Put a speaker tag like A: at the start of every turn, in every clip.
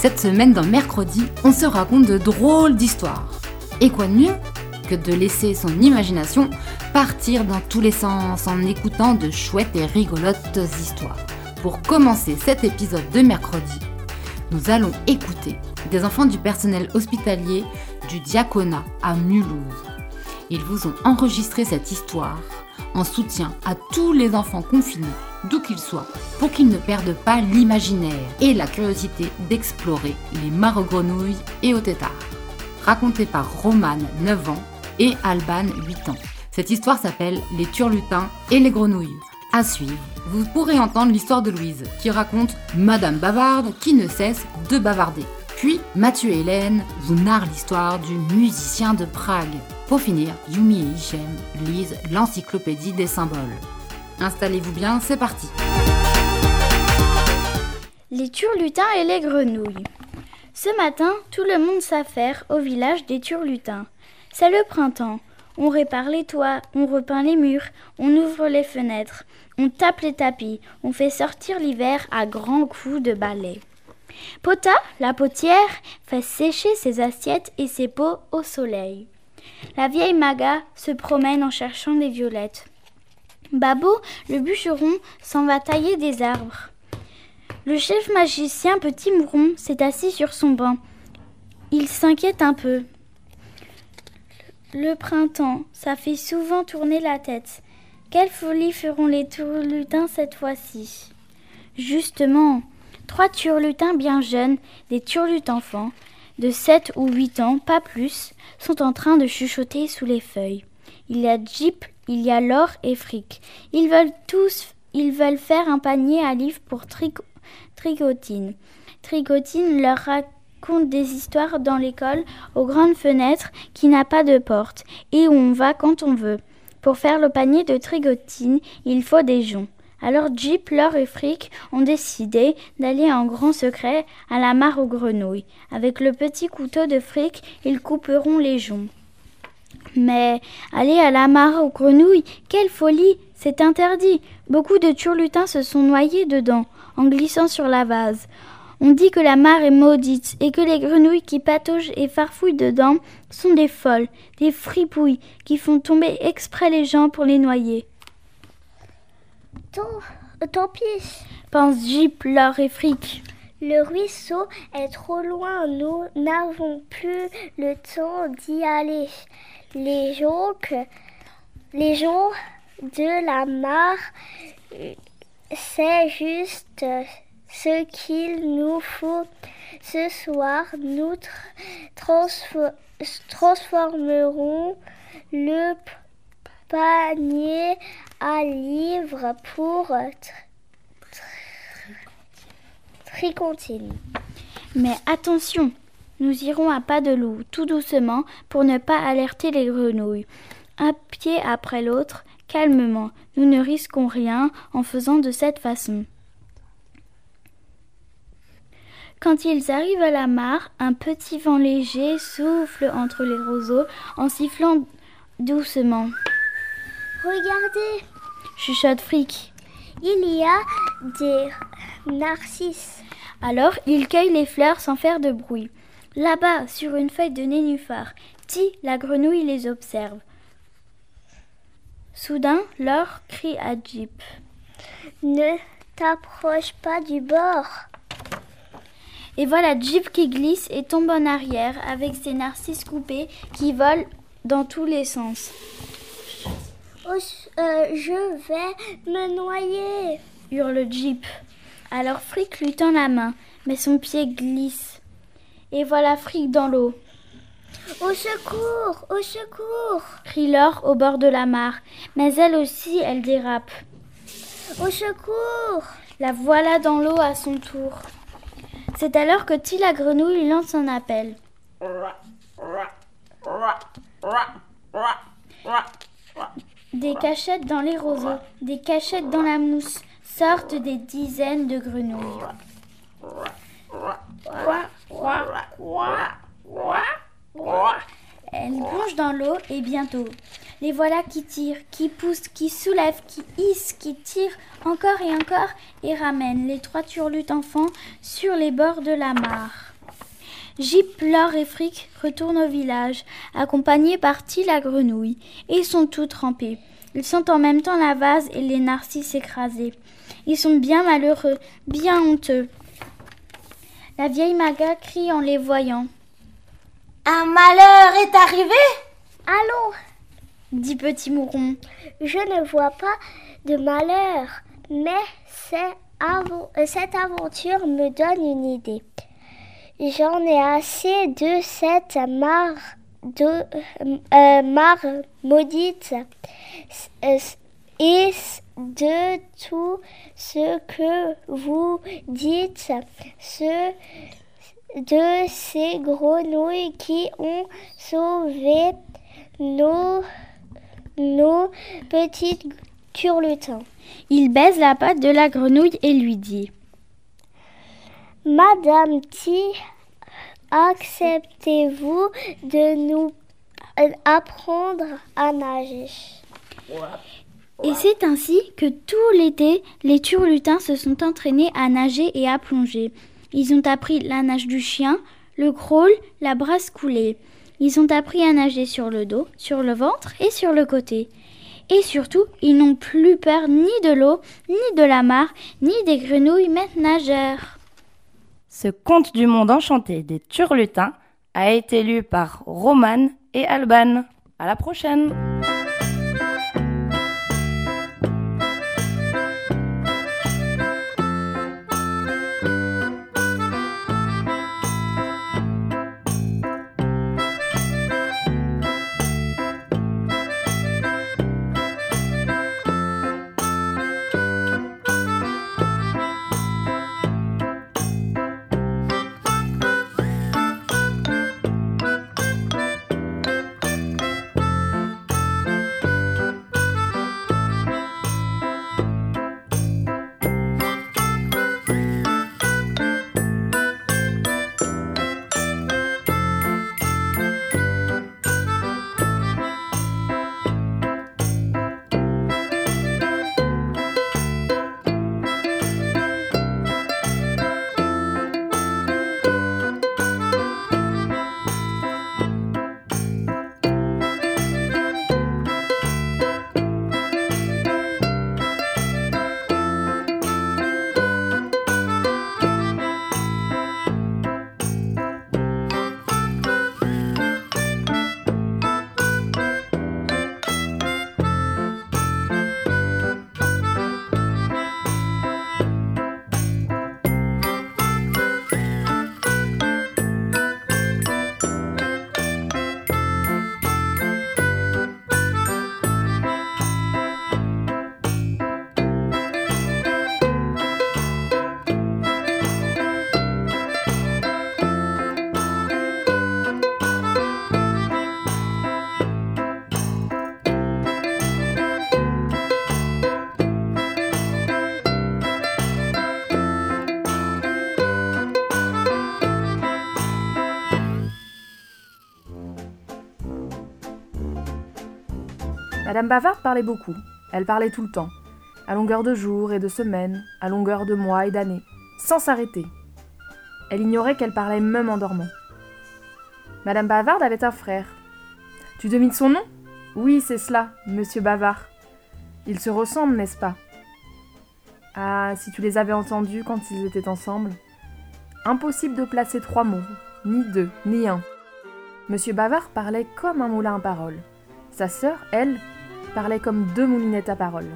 A: Cette semaine dans Mercredi, on se raconte de drôles d'histoires. Et quoi de mieux que de laisser son imagination partir dans tous les sens en écoutant de chouettes et rigolotes histoires. Pour commencer cet épisode de Mercredi, nous allons écouter des enfants du personnel hospitalier du diaconat à Mulhouse. Ils vous ont enregistré cette histoire en soutien à tous les enfants confinés, d'où qu'ils soient, pour qu'ils ne perdent pas l'imaginaire et la curiosité d'explorer les mares grenouilles et aux têtards. Raconté par Romane, 9 ans, et Alban, 8 ans. Cette histoire s'appelle Les turlutins et les grenouilles. À suivre, vous pourrez entendre l'histoire de Louise, qui raconte Madame Bavarde qui ne cesse de bavarder. Puis Mathieu et Hélène vous narrent l'histoire du musicien de Prague. Pour finir, Yumi et Hichem lisent l'encyclopédie des symboles. Installez-vous bien, c'est parti.
B: Les turlutins et les grenouilles. Ce matin, tout le monde s'affaire au village des turlutins. C'est le printemps. On répare les toits, on repeint les murs, on ouvre les fenêtres, on tape les tapis, on fait sortir l'hiver à grands coups de balai. Pota, la potière, fait sécher ses assiettes et ses pots au soleil. La vieille Maga se promène en cherchant des violettes. Babo, le bûcheron, s'en va tailler des arbres. Le chef magicien Petit Mouron s'est assis sur son banc. Il s'inquiète un peu. Le printemps, ça fait souvent tourner la tête. Quelle folie feront les turlutins cette fois-ci? Justement, trois turlutins bien jeunes, des turlutes enfants, de sept ou huit ans, pas plus, sont en train de chuchoter sous les feuilles. Il y a Jeep, il y a Laure et Fric. Ils veulent tous, ils veulent faire un panier à livres pour Trigotine. Trigotine leur raconte des histoires dans l'école aux grandes fenêtres qui n'a pas de porte et où on va quand on veut. Pour faire le panier de Trigotine, il faut des joncs. Alors Jeep, Laure et Fric ont décidé d'aller en grand secret à la mare aux grenouilles. Avec le petit couteau de Fric, ils couperont les joncs. Mais aller à la mare aux grenouilles, quelle folie C'est interdit. Beaucoup de turlutins se sont noyés dedans, en glissant sur la vase. On dit que la mare est maudite et que les grenouilles qui pataugent et farfouillent dedans sont des folles, des fripouilles qui font tomber exprès les gens pour les noyer.
C: Tant, tant pis.
B: Pense Jeep, Laure et Fric.
C: Le ruisseau est trop loin. Nous n'avons plus le temps d'y aller. Les joncs, les joncs de la mare, c'est juste ce qu'il nous faut. Ce soir, nous tr- transfo- transformerons le panier à livres pour tr-.
B: Mais attention, nous irons à pas de loup, tout doucement, pour ne pas alerter les grenouilles. Un pied après l'autre, calmement. Nous ne risquons rien en faisant de cette façon. Quand ils arrivent à la mare, un petit vent léger souffle entre les roseaux en sifflant doucement.
C: Regardez,
B: Chuchote Fric.
C: il y a des narcisses.
B: Alors ils cueillent les fleurs sans faire de bruit. Là-bas, sur une feuille de nénuphar, Ti, la grenouille, les observe. Soudain, Laure crie à Jeep.
C: Ne t'approche pas du bord.
B: Et voilà Jeep qui glisse et tombe en arrière avec ses narcisses coupés qui volent dans tous les sens.
C: Oh, euh, je vais me noyer.
B: Hurle Jeep. Alors Frick lui tend la main, mais son pied glisse. Et voilà Frick dans l'eau.
C: Au secours, au secours,
B: Crie Laure au bord de la mare, mais elle aussi, elle dérape.
C: au secours.
B: La voilà dans l'eau à son tour. C'est alors que Ti la grenouille lance un appel. Des cachettes dans les roseaux, des cachettes dans la mousse, sortent des dizaines de grenouilles. Elles plongent dans l'eau et bientôt, les voilà qui tirent, qui poussent, qui soulèvent, qui hissent, qui tirent encore et encore et ramènent les trois turlutes enfants sur les bords de la mare. Jip, Laure et Fric retournent au village, accompagnés par Ti la grenouille, et sont tous trempés. Ils sentent en même temps la vase et les narcisses écrasés. Ils sont bien malheureux, bien honteux. La vieille Maga crie en les voyant.
D: Un malheur est arrivé
C: Allons,
B: dit Petit Mouron.
C: je ne vois pas de malheur, mais euh, cette aventure me donne une idée. J'en ai assez de cette mare, de, euh, mare maudite euh, et de tout ce que vous dites, ce de ces grenouilles qui ont sauvé nos, nos petites turlutins.
B: Il baise la patte de la grenouille et lui dit.
C: Madame T, acceptez-vous de nous euh, apprendre à nager?
B: Et c'est ainsi que tout l'été, les turlutins se sont entraînés à nager et à plonger. Ils ont appris la nage du chien, le crawl, la brasse coulée. Ils ont appris à nager sur le dos, sur le ventre et sur le côté. Et surtout, ils n'ont plus peur ni de l'eau, ni de la mare, ni des grenouilles maîtres nageurs.
E: Ce conte du monde enchanté des Turlutins a été lu par Romane et Alban. À la prochaine!
F: Madame Bavard parlait beaucoup. Elle parlait tout le temps, à longueur de jours et de semaines, à longueur de mois et d'années, sans s'arrêter. Elle ignorait qu'elle parlait même en dormant. Madame Bavard avait un frère. Tu devines son nom? Oui, c'est cela, Monsieur Bavard. Ils se ressemblent, n'est-ce pas? Ah, si tu les avais entendus quand ils étaient ensemble. Impossible de placer trois mots, ni deux, ni un. Monsieur Bavard parlait comme un moulin à parole. Sa sœur, elle, parlait comme deux moulinettes à parole.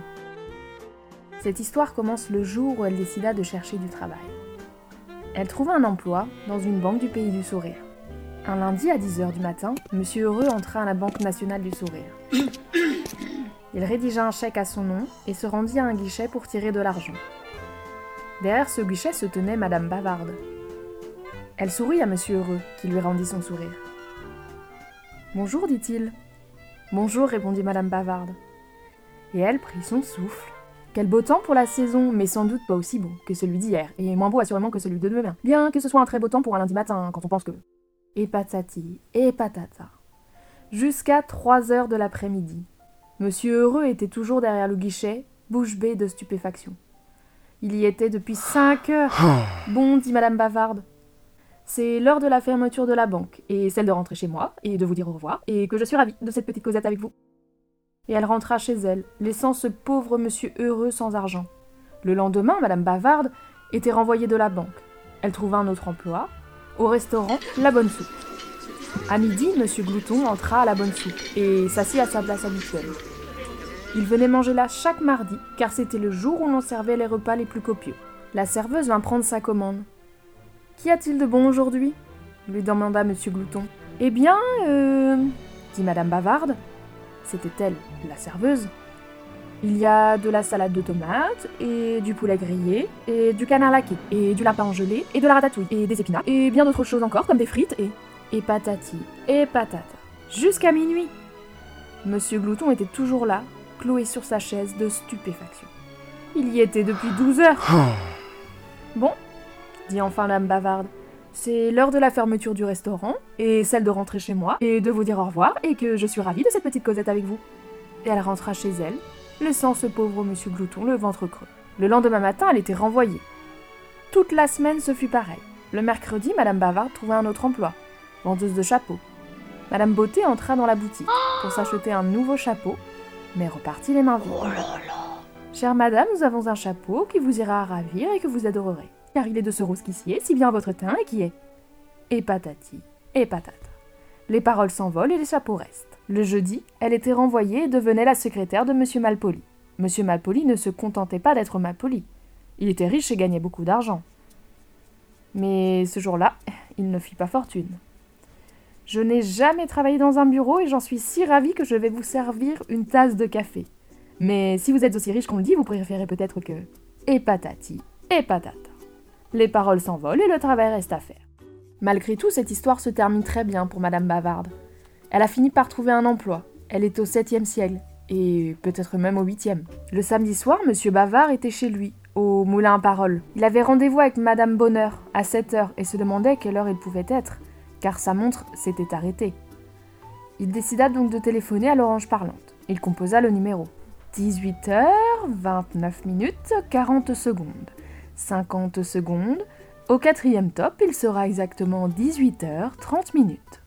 F: Cette histoire commence le jour où elle décida de chercher du travail. Elle trouva un emploi dans une banque du pays du sourire. Un lundi à 10h du matin, Monsieur Heureux entra à la Banque nationale du sourire. Il rédigea un chèque à son nom et se rendit à un guichet pour tirer de l'argent. Derrière ce guichet se tenait Madame Bavarde. Elle sourit à Monsieur Heureux, qui lui rendit son sourire. Bonjour, dit-il. Bonjour, répondit Madame Bavarde. Et elle prit son souffle. Quel beau temps pour la saison, mais sans doute pas aussi beau que celui d'hier, et moins beau assurément que celui de demain. Bien que ce soit un très beau temps pour un lundi matin, quand on pense que. Et patati, et patata. Jusqu'à 3 heures de l'après-midi. Monsieur Heureux était toujours derrière le guichet, bouche bée de stupéfaction. Il y était depuis 5 heures. Bon, dit Madame Bavarde. C'est l'heure de la fermeture de la banque, et celle de rentrer chez moi, et de vous dire au revoir, et que je suis ravie de cette petite causette avec vous et elle rentra chez elle, laissant ce pauvre monsieur heureux sans argent. Le lendemain, madame Bavarde était renvoyée de la banque. Elle trouva un autre emploi, au restaurant La Bonne Soupe. À midi, monsieur Glouton entra à La Bonne Soupe et s'assit à sa place habituelle. Il venait manger là chaque mardi, car c'était le jour où l'on servait les repas les plus copieux. La serveuse vint prendre sa commande. Qu'y a-t-il de bon aujourd'hui? lui demanda monsieur Glouton. Eh bien, euh. dit madame Bavarde. C'était elle, la serveuse? Il y a de la salade de tomates, et du poulet grillé, et du canard laqué, et du lapin gelé, et de la ratatouille, et des épinards, et bien d'autres choses encore, comme des frites, et... et patati, et patata. Jusqu'à minuit Monsieur Glouton était toujours là, cloué sur sa chaise de stupéfaction. Il y était depuis douze heures. Bon, dit enfin l'âme bavarde, c'est l'heure de la fermeture du restaurant, et celle de rentrer chez moi, et de vous dire au revoir, et que je suis ravie de cette petite causette avec vous. Et elle rentra chez elle, laissant ce pauvre monsieur Glouton le ventre creux. Le lendemain matin, elle était renvoyée. Toute la semaine, ce fut pareil. Le mercredi, Madame Bavard trouva un autre emploi, vendeuse de chapeaux. Madame Beauté entra dans la boutique pour s'acheter un nouveau chapeau, mais repartit les mains vides.
G: Oh
F: Chère madame, nous avons un chapeau qui vous ira ravir et que vous adorerez car il est de ce rose qui s'y est, si bien votre teint et qui est. Et patati, et patata. Les paroles s'envolent et les chapeaux restent. Le jeudi, elle était renvoyée et devenait la secrétaire de Monsieur Malpoli. Monsieur Malpoli ne se contentait pas d'être Malpoli. Il était riche et gagnait beaucoup d'argent. Mais ce jour-là, il ne fit pas fortune. Je n'ai jamais travaillé dans un bureau et j'en suis si ravie que je vais vous servir une tasse de café. Mais si vous êtes aussi riche qu'on le dit, vous préférez peut-être que. Et patati, et patata les paroles s'envolent et le travail reste à faire. Malgré tout, cette histoire se termine très bien pour Madame Bavarde. Elle a fini par trouver un emploi. Elle est au septième ciel, et peut-être même au huitième. Le samedi soir, Monsieur Bavard était chez lui, au Moulin à Parole. Il avait rendez-vous avec Madame Bonheur à 7 heures et se demandait quelle heure il pouvait être, car sa montre s'était arrêtée. Il décida donc de téléphoner à l'orange parlante. Il composa le numéro. 18h, 29 minutes, 40 secondes. 50 secondes. Au quatrième top, il sera exactement 18h30 minutes.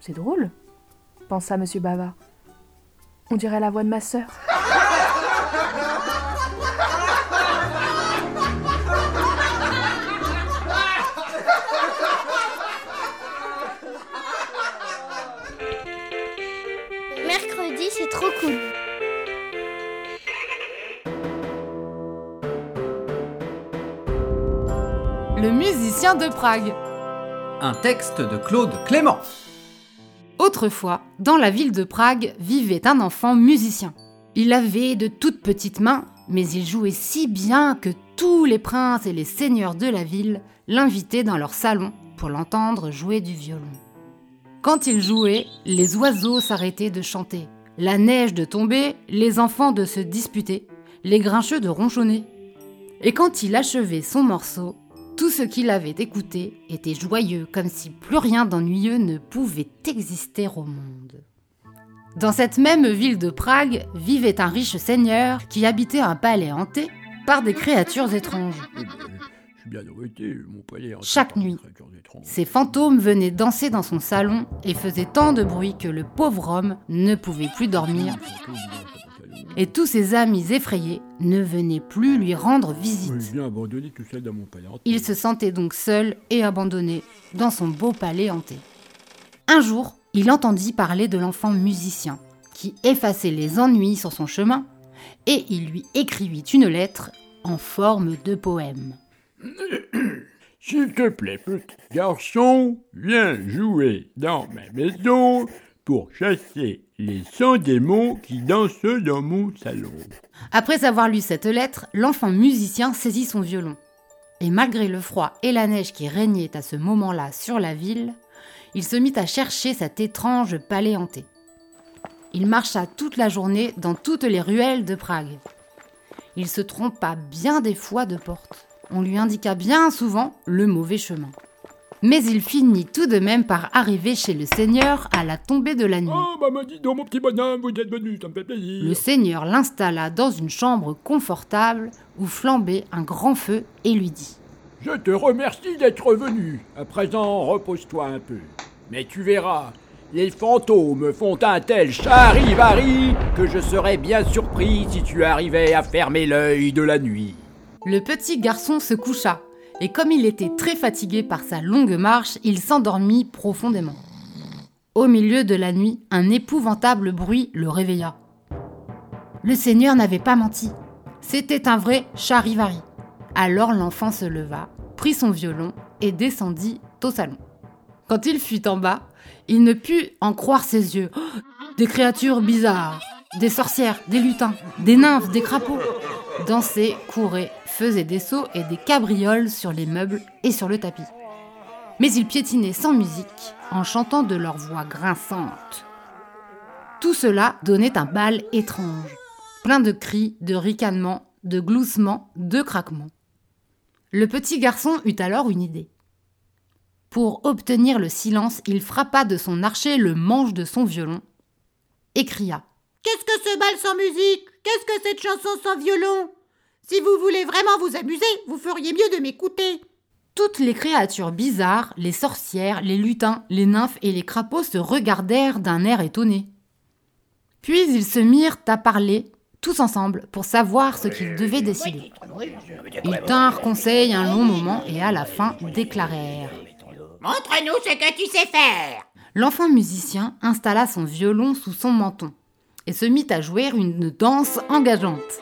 F: C'est drôle, pensa M. Bavard. On dirait la voix de ma sœur.
A: De Prague.
G: Un texte de Claude Clément.
A: Autrefois, dans la ville de Prague, vivait un enfant musicien. Il avait de toutes petites mains, mais il jouait si bien que tous les princes et les seigneurs de la ville l'invitaient dans leur salon pour l'entendre jouer du violon. Quand il jouait, les oiseaux s'arrêtaient de chanter, la neige de tomber, les enfants de se disputer, les grincheux de ronchonner. Et quand il achevait son morceau, tout ce qu'il avait écouté était joyeux, comme si plus rien d'ennuyeux ne pouvait exister au monde. Dans cette même ville de Prague vivait un riche seigneur qui habitait un palais hanté par des créatures étranges. Chaque nuit, ces fantômes venaient danser dans son salon et faisaient tant de bruit que le pauvre homme ne pouvait plus dormir et tous ses amis effrayés ne venaient plus lui rendre visite. Il se sentait donc seul et abandonné dans son beau palais hanté. Un jour, il entendit parler de l'enfant musicien qui effaçait les ennuis sur son chemin et il lui écrivit une lettre en forme de poème.
H: S'il te plaît, petit garçon, viens jouer dans ma maison pour chasser les 100 démons qui dansent dans mon salon.
A: Après avoir lu cette lettre, l'enfant musicien saisit son violon. Et malgré le froid et la neige qui régnaient à ce moment-là sur la ville, il se mit à chercher cet étrange palais hanté. Il marcha toute la journée dans toutes les ruelles de Prague. Il se trompa bien des fois de porte. On lui indiqua bien souvent le mauvais chemin. Mais il finit tout de même par arriver chez le seigneur à la tombée de la nuit.
H: Oh, bah, dis donc, mon petit bonhomme, vous êtes venu, ça me fait plaisir.
A: Le seigneur l'installa dans une chambre confortable où flambait un grand feu et lui dit
H: Je te remercie d'être venu. À présent, repose-toi un peu. Mais tu verras, les fantômes font un tel charivari que je serais bien surpris si tu arrivais à fermer l'œil de la nuit.
A: Le petit garçon se coucha, et comme il était très fatigué par sa longue marche, il s'endormit profondément. Au milieu de la nuit, un épouvantable bruit le réveilla. Le Seigneur n'avait pas menti. C'était un vrai charivari. Alors l'enfant se leva, prit son violon et descendit au salon. Quand il fut en bas, il ne put en croire ses yeux. Des créatures bizarres, des sorcières, des lutins, des nymphes, des crapauds dansaient, couraient, faisaient des sauts et des cabrioles sur les meubles et sur le tapis. Mais ils piétinaient sans musique, en chantant de leur voix grinçante. Tout cela donnait un bal étrange, plein de cris, de ricanements, de gloussements, de craquements. Le petit garçon eut alors une idée. Pour obtenir le silence, il frappa de son archet le manche de son violon et cria
D: Qu'est-ce que ce bal sans musique? Qu'est-ce que cette chanson sans violon? Si vous voulez vraiment vous amuser, vous feriez mieux de m'écouter.
A: Toutes les créatures bizarres, les sorcières, les lutins, les nymphes et les crapauds se regardèrent d'un air étonné. Puis ils se mirent à parler, tous ensemble, pour savoir ce qu'ils devaient décider. Ils tinrent conseil un long moment et à la fin déclarèrent
D: Montre-nous ce que tu sais faire.
A: L'enfant musicien installa son violon sous son menton et se mit à jouer une danse engageante.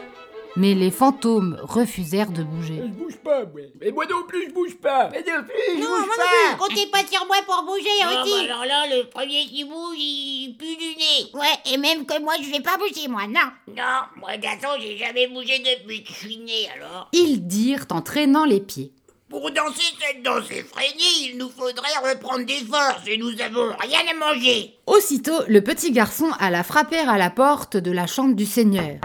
A: Mais les fantômes refusèrent de bouger.
H: Je bouge pas, moi. Et moi non plus, je bouge pas.
D: Et non plus, je bouge pas. Comptez pas sur moi pour bouger aussi. alors là, le premier qui bouge, il pue du nez. Ouais, et même que moi, je vais pas bouger, moi, non. Non, moi, garçon, j'ai jamais bougé depuis que je suis né, alors.
A: Ils dirent en traînant les pieds.
D: Pour danser cette danse effrénée, il nous faudrait reprendre des forces et nous avons rien à manger.
A: Aussitôt, le petit garçon alla frapper à la porte de la chambre du seigneur.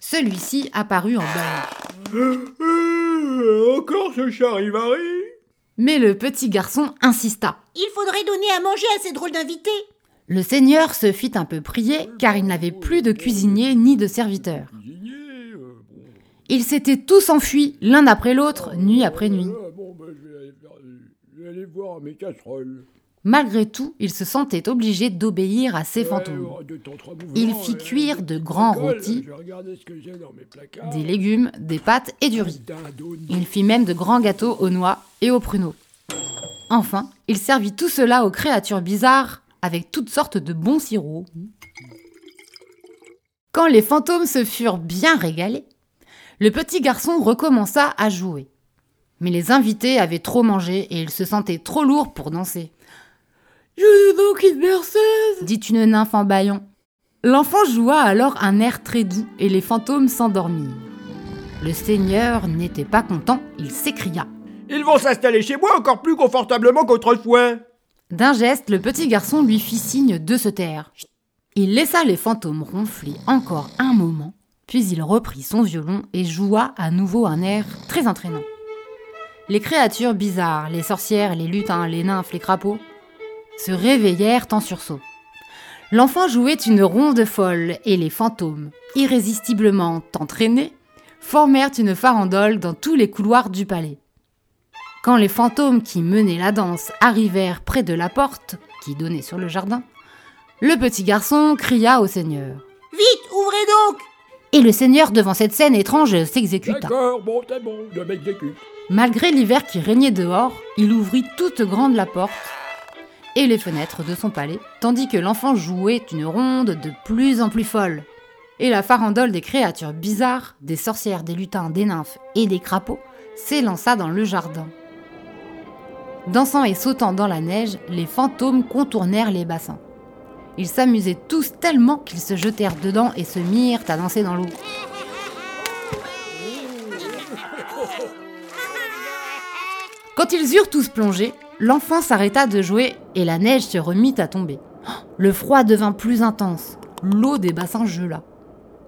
A: Celui-ci apparut en bas.
H: Euh, encore ce charivari
A: Mais le petit garçon insista.
D: Il faudrait donner à manger à ces drôles d'invités.
A: Le seigneur se fit un peu prier car il n'avait plus de cuisinier ni de serviteur. Ils s'étaient tous enfuis, l'un après l'autre, nuit après nuit. Malgré tout, il se sentait obligé d'obéir à ces fantômes. Il fit cuire de grands rôtis, des légumes, des pâtes et du riz. Il fit même de grands gâteaux aux noix et aux pruneaux. Enfin, il servit tout cela aux créatures bizarres avec toutes sortes de bons sirops. Quand les fantômes se furent bien régalés, le petit garçon recommença à jouer. Mais les invités avaient trop mangé et ils se sentaient trop lourds pour danser. Je donc une berceuse dit une nymphe en bâillant. L'enfant joua alors un air très doux et les fantômes s'endormirent. Le seigneur n'était pas content, il s'écria.
H: Ils vont s'installer chez moi encore plus confortablement qu'autrefois.
A: D'un geste, le petit garçon lui fit signe de se taire. Il laissa les fantômes ronfler encore un moment, puis il reprit son violon et joua à nouveau un air très entraînant. Les créatures bizarres, les sorcières, les lutins, les nymphes, les crapauds, se réveillèrent en sursaut. L'enfant jouait une ronde folle et les fantômes, irrésistiblement entraînés, formèrent une farandole dans tous les couloirs du palais. Quand les fantômes qui menaient la danse arrivèrent près de la porte qui donnait sur le jardin, le petit garçon cria au seigneur.
D: Vite, ouvrez donc
A: et le seigneur, devant cette scène étrange, s'exécuta.
H: D'accord, bon, c'est bon, je m'exécute.
A: Malgré l'hiver qui régnait dehors, il ouvrit toute grande la porte et les fenêtres de son palais, tandis que l'enfant jouait une ronde de plus en plus folle. Et la farandole des créatures bizarres, des sorcières, des lutins, des nymphes et des crapauds, s'élança dans le jardin. Dansant et sautant dans la neige, les fantômes contournèrent les bassins. Ils s'amusaient tous tellement qu'ils se jetèrent dedans et se mirent à danser dans l'eau. Quand ils eurent tous plongé, l'enfant s'arrêta de jouer et la neige se remit à tomber. Le froid devint plus intense, l'eau des bassins gela.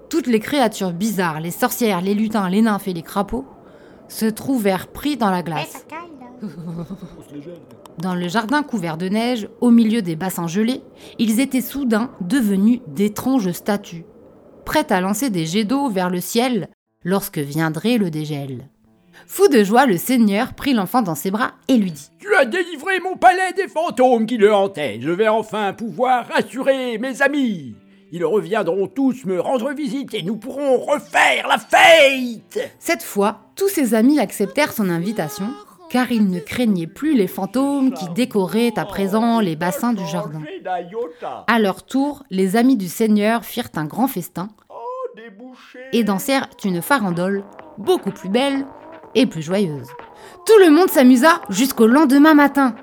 A: Toutes les créatures bizarres, les sorcières, les lutins, les nymphes et les crapauds, se trouvèrent pris dans la glace. Dans le jardin couvert de neige, au milieu des bassins gelés, ils étaient soudain devenus d'étranges statues, prêtes à lancer des jets d'eau vers le ciel lorsque viendrait le dégel. Fou de joie, le seigneur prit l'enfant dans ses bras et lui dit
H: Tu as délivré mon palais des fantômes qui le hantaient. Je vais enfin pouvoir rassurer mes amis. Ils reviendront tous me rendre visite et nous pourrons refaire la fête.
A: Cette fois, tous ses amis acceptèrent son invitation, car ils ne craignaient plus les fantômes qui décoraient à présent les bassins du jardin. À leur tour, les amis du Seigneur firent un grand festin et dansèrent une farandole beaucoup plus belle et plus joyeuse. Tout le monde s'amusa jusqu'au lendemain matin.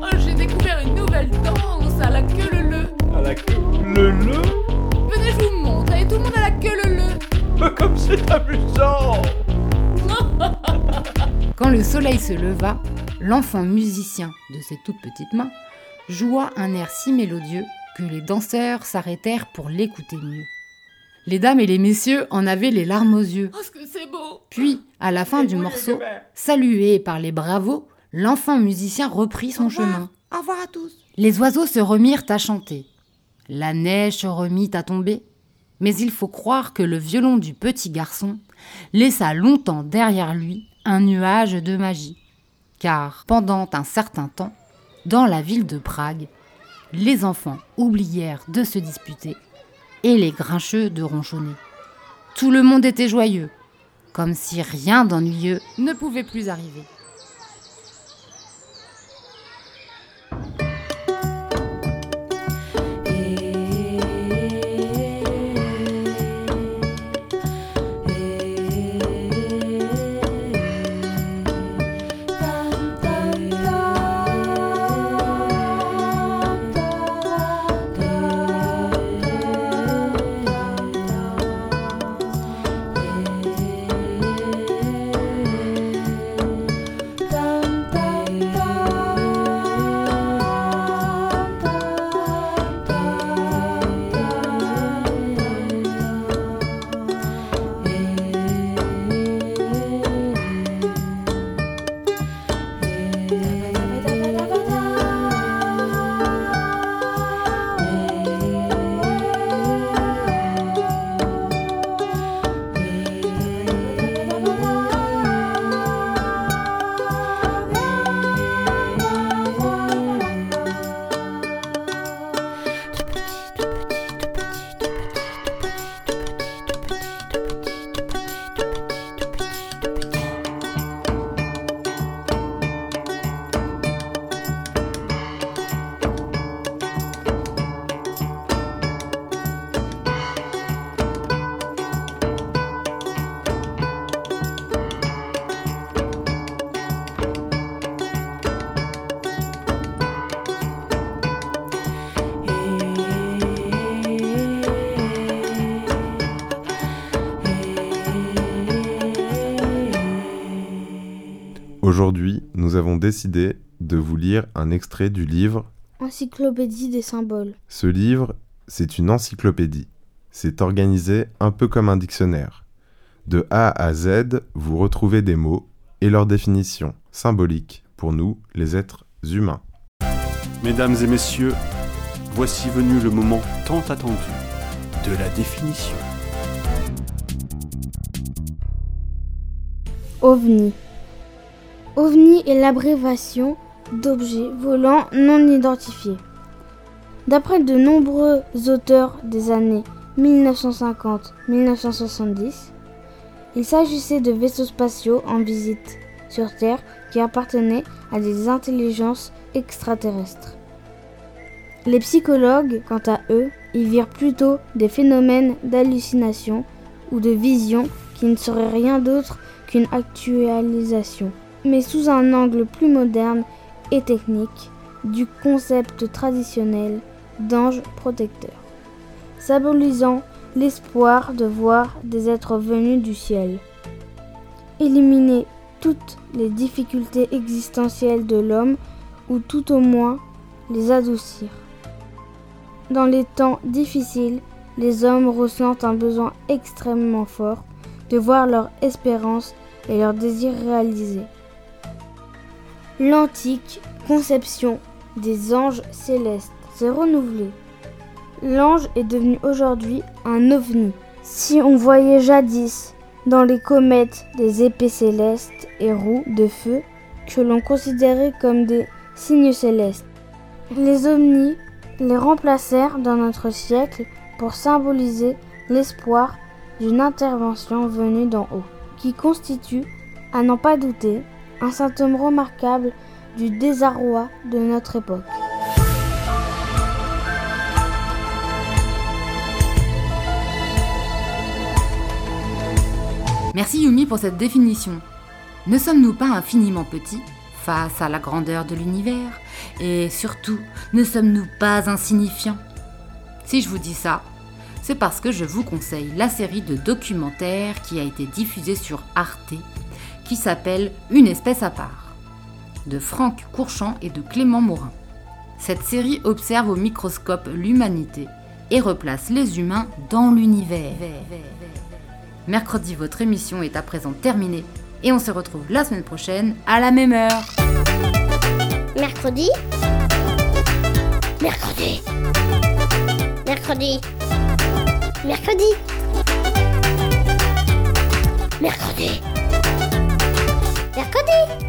I: Oh, J'ai découvert une nouvelle danse à la queue le le.
H: À la queue le le
I: Venez, je vous montre. Allez, tout le monde à la queue le le.
H: Comme c'est amusant
A: Quand le soleil se leva, l'enfant musicien de ses toutes petites mains joua un air si mélodieux que les danseurs s'arrêtèrent pour l'écouter mieux. Les dames et les messieurs en avaient les larmes aux yeux.
I: Oh, ce que c'est beau
A: Puis, à la fin du morceau, salué par les bravos, l'enfant musicien reprit son chemin.
I: Au revoir à tous.
A: Les oiseaux se remirent à chanter. La neige se remit à tomber. Mais il faut croire que le violon du petit garçon laissa longtemps derrière lui un nuage de magie. Car, pendant un certain temps, dans la ville de Prague, les enfants oublièrent de se disputer et les grincheux de ronchonner. Tout le monde était joyeux, comme si rien d'ennuyeux ne pouvait plus arriver.
J: Aujourd'hui, nous avons décidé de vous lire un extrait du livre
K: Encyclopédie des symboles.
J: Ce livre, c'est une encyclopédie. C'est organisé un peu comme un dictionnaire. De A à Z, vous retrouvez des mots et leur définition symbolique pour nous, les êtres humains.
L: Mesdames et messieurs, voici venu le moment tant attendu de la définition.
K: OVNI. OVNI est l'abréviation d'objets volants non identifiés. D'après de nombreux auteurs des années 1950-1970, il s'agissait de vaisseaux spatiaux en visite sur Terre qui appartenaient à des intelligences extraterrestres. Les psychologues, quant à eux, y virent plutôt des phénomènes d'hallucination ou de vision qui ne seraient rien d'autre qu'une actualisation, mais sous un angle plus moderne et technique du concept traditionnel d'anges protecteurs, symbolisant l'espoir de voir des êtres venus du ciel. Éliminer toutes les difficultés existentielles de l'homme ou tout au moins les adoucir. Dans les temps difficiles, les hommes ressentent un besoin extrêmement fort de voir leur espérance et leur désir réalisés. L'antique conception des anges célestes s'est renouvelée. L'ange est devenu aujourd'hui un ovni. Si on voyait jadis dans les comètes des épées célestes et roues de feu que l'on considérait comme des signes célestes, les ovnis les remplacèrent dans notre siècle pour symboliser l'espoir d'une intervention venue d'en haut, qui constitue, à n'en pas douter, un symptôme remarquable du désarroi de notre époque.
A: Merci Yumi pour cette définition. Ne sommes-nous pas infiniment petits face à la grandeur de l'univers? Et surtout, ne sommes-nous pas insignifiants? Si je vous dis ça, c'est parce que je vous conseille la série de documentaires qui a été diffusée sur Arte, qui s'appelle Une espèce à part, de Franck Courchamp et de Clément Morin. Cette série observe au microscope l'humanité et replace les humains dans l'univers. Mercredi, votre émission est à présent terminée et on se retrouve la semaine prochaine à la même heure.
C: Mercredi Mercredi Mercredi Mercredi Mercredi Mercredi